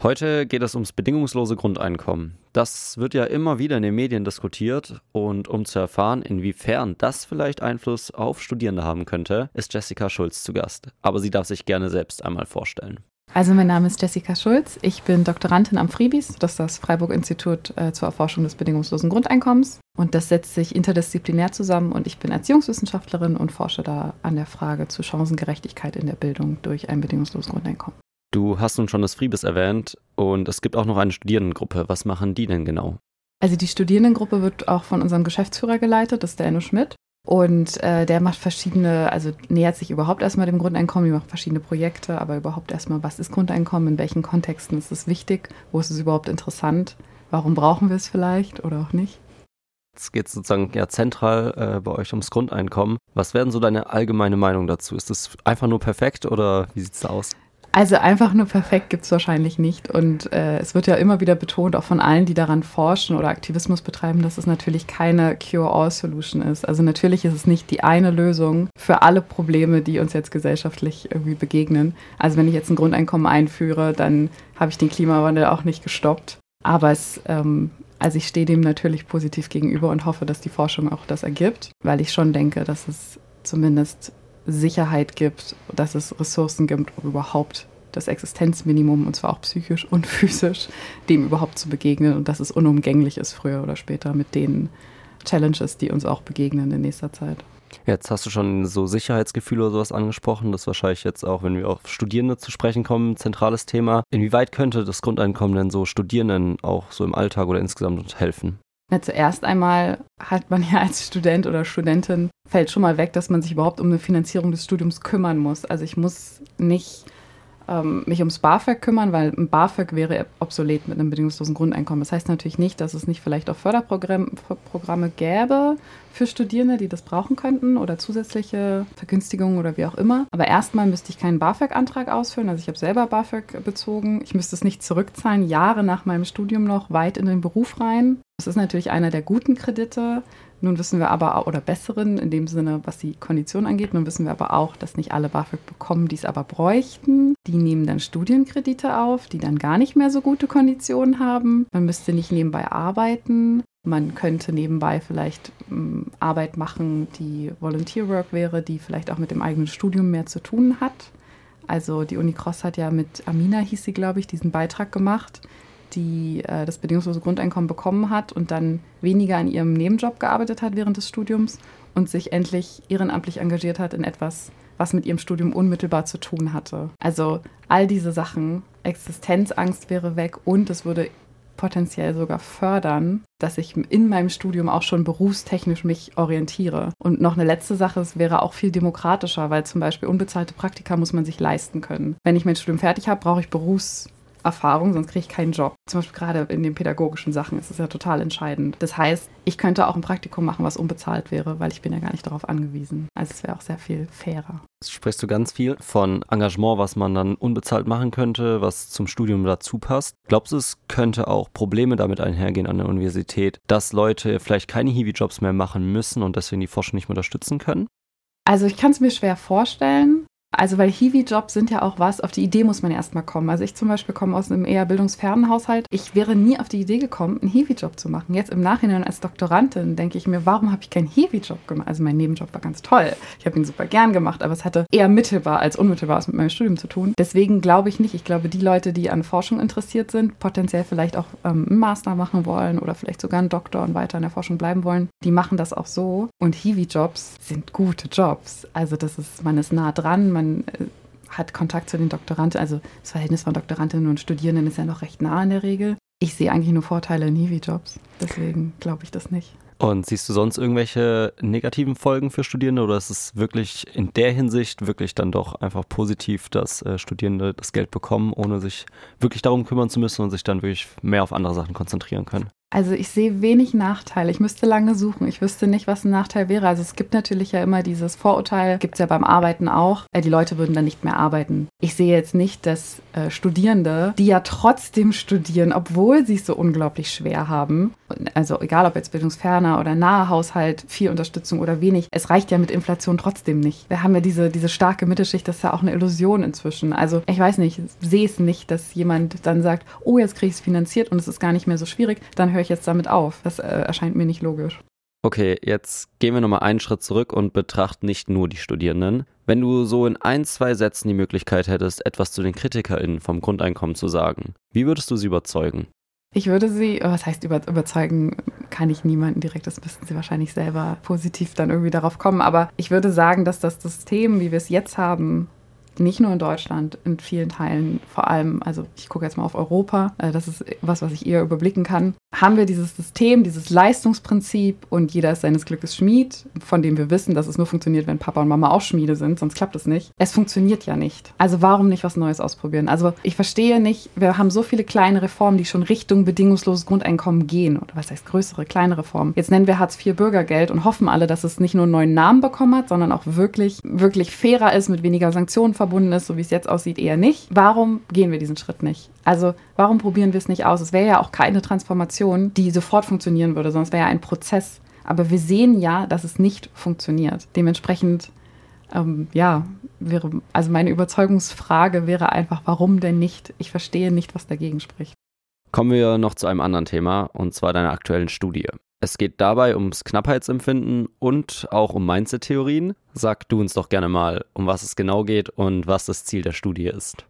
Heute geht es ums bedingungslose Grundeinkommen. Das wird ja immer wieder in den Medien diskutiert und um zu erfahren, inwiefern das vielleicht Einfluss auf Studierende haben könnte, ist Jessica Schulz zu Gast. Aber sie darf sich gerne selbst einmal vorstellen. Also mein Name ist Jessica Schulz. Ich bin Doktorandin am Fribis, das ist das Freiburg-Institut äh, zur Erforschung des bedingungslosen Grundeinkommens. Und das setzt sich interdisziplinär zusammen und ich bin Erziehungswissenschaftlerin und forsche da an der Frage zu Chancengerechtigkeit in der Bildung durch ein bedingungsloses Grundeinkommen. Du hast nun schon das Friebes erwähnt und es gibt auch noch eine Studierendengruppe. Was machen die denn genau? Also die Studierendengruppe wird auch von unserem Geschäftsführer geleitet, das ist der Enno Schmidt. Und äh, der macht verschiedene, also nähert sich überhaupt erstmal dem Grundeinkommen, die macht verschiedene Projekte, aber überhaupt erstmal, was ist Grundeinkommen, in welchen Kontexten ist es wichtig, wo ist es überhaupt interessant, warum brauchen wir es vielleicht oder auch nicht. Jetzt geht es sozusagen ja zentral äh, bei euch ums Grundeinkommen. Was wäre denn so deine allgemeine Meinung dazu? Ist das einfach nur perfekt oder wie sieht es da aus? Also einfach nur perfekt gibt es wahrscheinlich nicht. Und äh, es wird ja immer wieder betont, auch von allen, die daran forschen oder Aktivismus betreiben, dass es natürlich keine Cure-all-Solution ist. Also natürlich ist es nicht die eine Lösung für alle Probleme, die uns jetzt gesellschaftlich irgendwie begegnen. Also wenn ich jetzt ein Grundeinkommen einführe, dann habe ich den Klimawandel auch nicht gestoppt. Aber es, ähm, also ich stehe dem natürlich positiv gegenüber und hoffe, dass die Forschung auch das ergibt, weil ich schon denke, dass es zumindest Sicherheit gibt, dass es Ressourcen gibt, um überhaupt das Existenzminimum, und zwar auch psychisch und physisch, dem überhaupt zu begegnen und dass es unumgänglich ist, früher oder später, mit den Challenges, die uns auch begegnen in nächster Zeit. Jetzt hast du schon so Sicherheitsgefühle oder sowas angesprochen. Das ist wahrscheinlich jetzt auch, wenn wir auf Studierende zu sprechen kommen, ein zentrales Thema. Inwieweit könnte das Grundeinkommen denn so Studierenden auch so im Alltag oder insgesamt helfen? Na, zuerst einmal hat man ja als Student oder Studentin, fällt schon mal weg, dass man sich überhaupt um eine Finanzierung des Studiums kümmern muss. Also ich muss nicht ähm, mich ums BAföG kümmern, weil ein BAföG wäre obsolet mit einem bedingungslosen Grundeinkommen. Das heißt natürlich nicht, dass es nicht vielleicht auch Förderprogramme gäbe für Studierende, die das brauchen könnten oder zusätzliche Vergünstigungen oder wie auch immer. Aber erstmal müsste ich keinen BAföG-Antrag ausfüllen. Also ich habe selber BAföG bezogen. Ich müsste es nicht zurückzahlen, Jahre nach meinem Studium noch weit in den Beruf rein. Das ist natürlich einer der guten Kredite. Nun wissen wir aber, oder besseren in dem Sinne, was die Kondition angeht, nun wissen wir aber auch, dass nicht alle BAföG bekommen, die es aber bräuchten. Die nehmen dann Studienkredite auf, die dann gar nicht mehr so gute Konditionen haben. Man müsste nicht nebenbei arbeiten. Man könnte nebenbei vielleicht ähm, Arbeit machen, die Volunteer Work wäre, die vielleicht auch mit dem eigenen Studium mehr zu tun hat. Also die Uni Cross hat ja mit Amina, hieß sie, glaube ich, diesen Beitrag gemacht die äh, das bedingungslose Grundeinkommen bekommen hat und dann weniger an ihrem Nebenjob gearbeitet hat während des Studiums und sich endlich ehrenamtlich engagiert hat in etwas, was mit ihrem Studium unmittelbar zu tun hatte. Also all diese Sachen, Existenzangst wäre weg und es würde potenziell sogar fördern, dass ich in meinem Studium auch schon berufstechnisch mich orientiere. Und noch eine letzte Sache, es wäre auch viel demokratischer, weil zum Beispiel unbezahlte Praktika muss man sich leisten können. Wenn ich mein Studium fertig habe, brauche ich Berufs Erfahrung, sonst kriege ich keinen Job. Zum Beispiel gerade in den pädagogischen Sachen ist es ja total entscheidend. Das heißt, ich könnte auch ein Praktikum machen, was unbezahlt wäre, weil ich bin ja gar nicht darauf angewiesen. Also es wäre auch sehr viel fairer. Jetzt sprichst du ganz viel von Engagement, was man dann unbezahlt machen könnte, was zum Studium dazu passt. Glaubst du, es könnte auch Probleme damit einhergehen an der Universität, dass Leute vielleicht keine Hiwi-Jobs mehr machen müssen und deswegen die Forschung nicht mehr unterstützen können? Also ich kann es mir schwer vorstellen. Also, weil Hiwi-Jobs sind ja auch was, auf die Idee muss man erstmal kommen. Also, ich zum Beispiel komme aus einem eher bildungsfernen Haushalt. Ich wäre nie auf die Idee gekommen, einen Hiwi-Job zu machen. Jetzt im Nachhinein als Doktorandin denke ich mir, warum habe ich keinen Hiwi-Job gemacht? Also, mein Nebenjob war ganz toll. Ich habe ihn super gern gemacht, aber es hatte eher mittelbar als unmittelbar was mit meinem Studium zu tun. Deswegen glaube ich nicht. Ich glaube, die Leute, die an Forschung interessiert sind, potenziell vielleicht auch ähm, einen Master machen wollen oder vielleicht sogar einen Doktor und weiter in der Forschung bleiben wollen, die machen das auch so. Und Hiwi-Jobs sind gute Jobs. Also, das ist, man ist nah dran, man äh, hat Kontakt zu den Doktoranden. Also das Verhältnis von Doktorandinnen und Studierenden ist ja noch recht nah in der Regel. Ich sehe eigentlich nur Vorteile in Hiwi-Jobs. Deswegen glaube ich das nicht. Und siehst du sonst irgendwelche negativen Folgen für Studierende oder ist es wirklich in der Hinsicht wirklich dann doch einfach positiv, dass äh, Studierende das Geld bekommen, ohne sich wirklich darum kümmern zu müssen und sich dann wirklich mehr auf andere Sachen konzentrieren können? Also ich sehe wenig Nachteile. Ich müsste lange suchen. Ich wüsste nicht, was ein Nachteil wäre. Also es gibt natürlich ja immer dieses Vorurteil, gibt es ja beim Arbeiten auch. Äh, die Leute würden dann nicht mehr arbeiten. Ich sehe jetzt nicht, dass äh, Studierende, die ja trotzdem studieren, obwohl sie es so unglaublich schwer haben, also egal ob jetzt bildungsferner oder nahe Haushalt, viel Unterstützung oder wenig, es reicht ja mit Inflation trotzdem nicht. Wir haben ja diese, diese starke Mittelschicht, das ist ja auch eine Illusion inzwischen. Also ich weiß nicht, sehe es nicht, dass jemand dann sagt, oh, jetzt kriege ich es finanziert und es ist gar nicht mehr so schwierig, dann höre ich jetzt damit auf. Das äh, erscheint mir nicht logisch. Okay, jetzt gehen wir nochmal einen Schritt zurück und betrachten nicht nur die Studierenden. Wenn du so in ein, zwei Sätzen die Möglichkeit hättest, etwas zu den KritikerInnen vom Grundeinkommen zu sagen, wie würdest du sie überzeugen? Ich würde sie, was heißt über, überzeugen, kann ich niemanden direkt, das müssten sie wahrscheinlich selber positiv dann irgendwie darauf kommen. Aber ich würde sagen, dass das System, wie wir es jetzt haben, nicht nur in Deutschland, in vielen Teilen, vor allem, also ich gucke jetzt mal auf Europa, äh, das ist was, was ich eher überblicken kann, haben wir dieses System, dieses Leistungsprinzip und jeder ist seines Glückes Schmied, von dem wir wissen, dass es nur funktioniert, wenn Papa und Mama auch Schmiede sind, sonst klappt es nicht. Es funktioniert ja nicht. Also warum nicht was Neues ausprobieren? Also ich verstehe nicht, wir haben so viele kleine Reformen, die schon Richtung bedingungsloses Grundeinkommen gehen. Oder was heißt größere, kleine Reformen? Jetzt nennen wir Hartz IV Bürgergeld und hoffen alle, dass es nicht nur einen neuen Namen bekommen hat, sondern auch wirklich, wirklich fairer ist, mit weniger Sanktionen verbunden verbunden ist, so wie es jetzt aussieht, eher nicht. Warum gehen wir diesen Schritt nicht? Also warum probieren wir es nicht aus? Es wäre ja auch keine Transformation, die sofort funktionieren würde, es wäre ja ein Prozess. Aber wir sehen ja, dass es nicht funktioniert. Dementsprechend, ähm, ja, wäre, also meine Überzeugungsfrage wäre einfach, warum denn nicht? Ich verstehe nicht, was dagegen spricht. Kommen wir noch zu einem anderen Thema, und zwar deiner aktuellen Studie. Es geht dabei ums Knappheitsempfinden und auch um Mindset-Theorien. Sag du uns doch gerne mal, um was es genau geht und was das Ziel der Studie ist.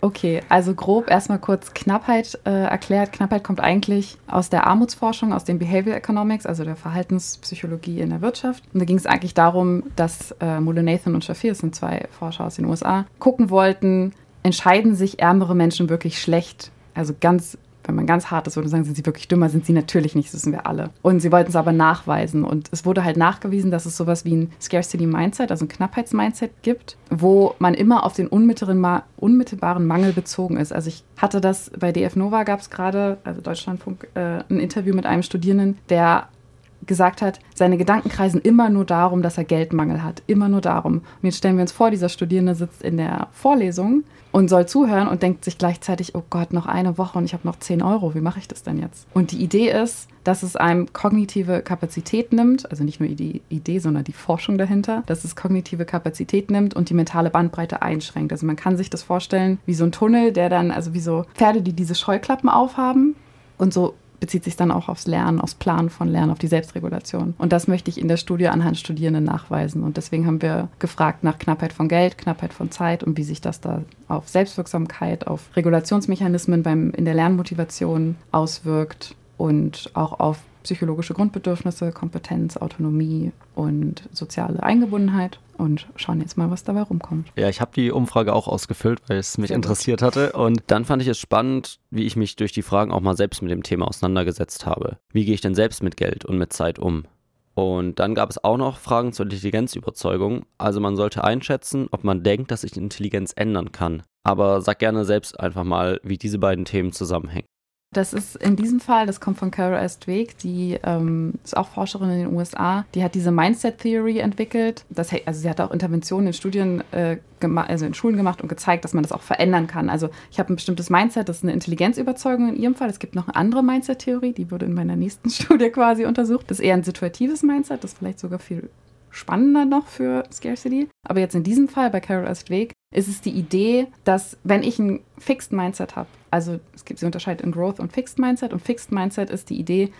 Okay, also grob erstmal kurz Knappheit äh, erklärt. Knappheit kommt eigentlich aus der Armutsforschung, aus dem Behavioral Economics, also der Verhaltenspsychologie in der Wirtschaft. Und da ging es eigentlich darum, dass äh, Mulanathan und Shafir, das sind zwei Forscher aus den USA, gucken wollten, entscheiden sich ärmere Menschen wirklich schlecht, also ganz wenn man ganz hart ist, würde sagen, sind sie wirklich dümmer, sind sie natürlich nicht, das wissen wir alle. Und sie wollten es aber nachweisen. Und es wurde halt nachgewiesen, dass es sowas wie ein Scarcity Mindset, also ein Knappheitsmindset gibt, wo man immer auf den unmittelbaren Mangel bezogen ist. Also ich hatte das bei DF Nova gab es gerade, also Deutschlandfunk, äh, ein Interview mit einem Studierenden, der gesagt hat, seine Gedanken kreisen immer nur darum, dass er Geldmangel hat. Immer nur darum. Und jetzt stellen wir uns vor, dieser Studierende sitzt in der Vorlesung und soll zuhören und denkt sich gleichzeitig, oh Gott, noch eine Woche und ich habe noch 10 Euro, wie mache ich das denn jetzt? Und die Idee ist, dass es einem kognitive Kapazität nimmt, also nicht nur die Idee, sondern die Forschung dahinter, dass es kognitive Kapazität nimmt und die mentale Bandbreite einschränkt. Also man kann sich das vorstellen wie so ein Tunnel, der dann, also wie so Pferde, die diese Scheuklappen aufhaben und so bezieht sich dann auch aufs Lernen, aufs Planen von Lernen, auf die Selbstregulation. Und das möchte ich in der Studie anhand Studierenden nachweisen. Und deswegen haben wir gefragt nach Knappheit von Geld, Knappheit von Zeit und wie sich das da auf Selbstwirksamkeit, auf Regulationsmechanismen beim, in der Lernmotivation auswirkt und auch auf psychologische Grundbedürfnisse, Kompetenz, Autonomie und soziale Eingebundenheit und schauen jetzt mal, was dabei rumkommt. Ja, ich habe die Umfrage auch ausgefüllt, weil es mich Sehr interessiert gut. hatte. Und dann fand ich es spannend, wie ich mich durch die Fragen auch mal selbst mit dem Thema auseinandergesetzt habe. Wie gehe ich denn selbst mit Geld und mit Zeit um? Und dann gab es auch noch Fragen zur Intelligenzüberzeugung. Also man sollte einschätzen, ob man denkt, dass sich Intelligenz ändern kann. Aber sag gerne selbst einfach mal, wie diese beiden Themen zusammenhängen. Das ist in diesem Fall, das kommt von Carol Estweg, die ähm, ist auch Forscherin in den USA. Die hat diese Mindset Theory entwickelt. Das, also sie hat auch Interventionen in Studien, äh, also in Schulen gemacht und gezeigt, dass man das auch verändern kann. Also ich habe ein bestimmtes Mindset, das ist eine Intelligenzüberzeugung in ihrem Fall. Es gibt noch eine andere Mindset Theorie, die wurde in meiner nächsten Studie quasi untersucht. Das ist eher ein situatives Mindset, das ist vielleicht sogar viel spannender noch für Scarcity. Aber jetzt in diesem Fall bei Carol Östweg ist es die Idee, dass wenn ich ein Fixed Mindset habe, also es gibt, sie unterscheidet in Growth und Fixed Mindset und Fixed Mindset ist die Idee,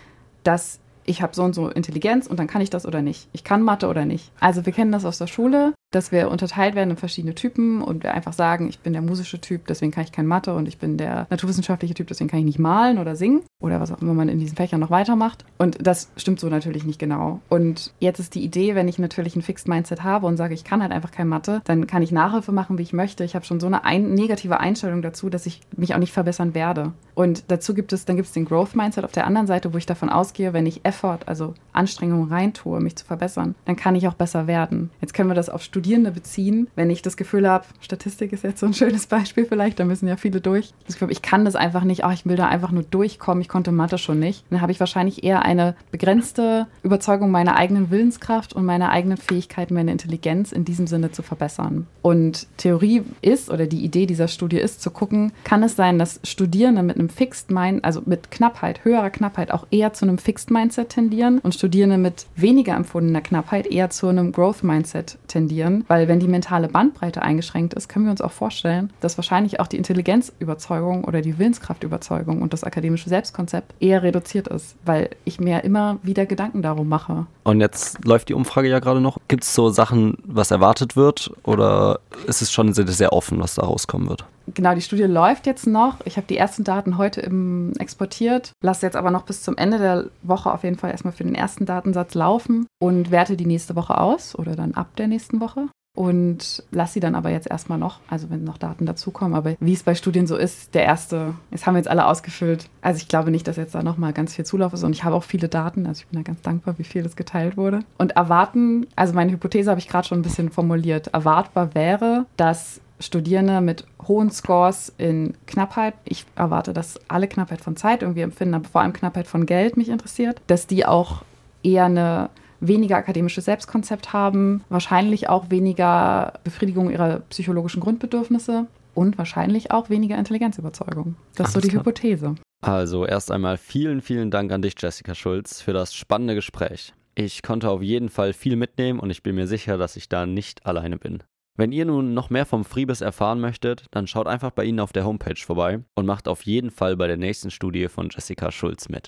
dass ich habe so und so Intelligenz und dann kann ich das oder nicht. Ich kann Mathe oder nicht. Also wir kennen das aus der Schule dass wir unterteilt werden in verschiedene Typen und wir einfach sagen, ich bin der musische Typ, deswegen kann ich kein Mathe und ich bin der naturwissenschaftliche Typ, deswegen kann ich nicht malen oder singen oder was auch immer man in diesen Fächern noch weitermacht. Und das stimmt so natürlich nicht genau. Und jetzt ist die Idee, wenn ich natürlich ein Fixed Mindset habe und sage, ich kann halt einfach kein Mathe, dann kann ich Nachhilfe machen, wie ich möchte. Ich habe schon so eine ein negative Einstellung dazu, dass ich mich auch nicht verbessern werde. Und dazu gibt es, dann gibt es den Growth Mindset auf der anderen Seite, wo ich davon ausgehe, wenn ich Effort, also Anstrengung reintue, mich zu verbessern, dann kann ich auch besser werden. Jetzt können wir das auf Studierende beziehen, wenn ich das Gefühl habe, Statistik ist jetzt so ein schönes Beispiel vielleicht, da müssen ja viele durch. Das Gefühl, ich kann das einfach nicht, oh, ich will da einfach nur durchkommen, ich ich konnte Mathe schon nicht, dann habe ich wahrscheinlich eher eine begrenzte Überzeugung meiner eigenen Willenskraft und meiner eigenen Fähigkeiten, meine Intelligenz in diesem Sinne zu verbessern. Und Theorie ist oder die Idee dieser Studie ist zu gucken, kann es sein, dass Studierende mit einem Fixed Mind, also mit Knappheit, höherer Knappheit auch eher zu einem Fixed Mindset tendieren und Studierende mit weniger empfundener Knappheit eher zu einem Growth Mindset tendieren, weil wenn die mentale Bandbreite eingeschränkt ist, können wir uns auch vorstellen, dass wahrscheinlich auch die Intelligenzüberzeugung oder die Willenskraftüberzeugung und das akademische Selbstkonzept eher reduziert ist, weil ich mir immer wieder Gedanken darum mache. Und jetzt läuft die Umfrage ja gerade noch. Gibt es so Sachen, was erwartet wird oder ist es schon sehr offen, was da rauskommen wird? Genau, die Studie läuft jetzt noch. Ich habe die ersten Daten heute im, exportiert, lasse jetzt aber noch bis zum Ende der Woche auf jeden Fall erstmal für den ersten Datensatz laufen und werte die nächste Woche aus oder dann ab der nächsten Woche und lasse sie dann aber jetzt erstmal noch, also wenn noch Daten dazukommen. Aber wie es bei Studien so ist, der erste, jetzt haben wir jetzt alle ausgefüllt. Also ich glaube nicht, dass jetzt da nochmal ganz viel Zulauf ist und ich habe auch viele Daten, also ich bin da ganz dankbar, wie viel das geteilt wurde. Und erwarten, also meine Hypothese habe ich gerade schon ein bisschen formuliert, erwartbar wäre, dass Studierende mit hohen Scores in Knappheit, ich erwarte, dass alle Knappheit von Zeit irgendwie empfinden, aber vor allem Knappheit von Geld mich interessiert, dass die auch eher eine weniger akademisches Selbstkonzept haben, wahrscheinlich auch weniger Befriedigung ihrer psychologischen Grundbedürfnisse und wahrscheinlich auch weniger Intelligenzüberzeugung. Das ist so die klar. Hypothese. Also erst einmal vielen, vielen Dank an dich, Jessica Schulz, für das spannende Gespräch. Ich konnte auf jeden Fall viel mitnehmen und ich bin mir sicher, dass ich da nicht alleine bin. Wenn ihr nun noch mehr vom Friebes erfahren möchtet, dann schaut einfach bei Ihnen auf der Homepage vorbei und macht auf jeden Fall bei der nächsten Studie von Jessica Schulz mit.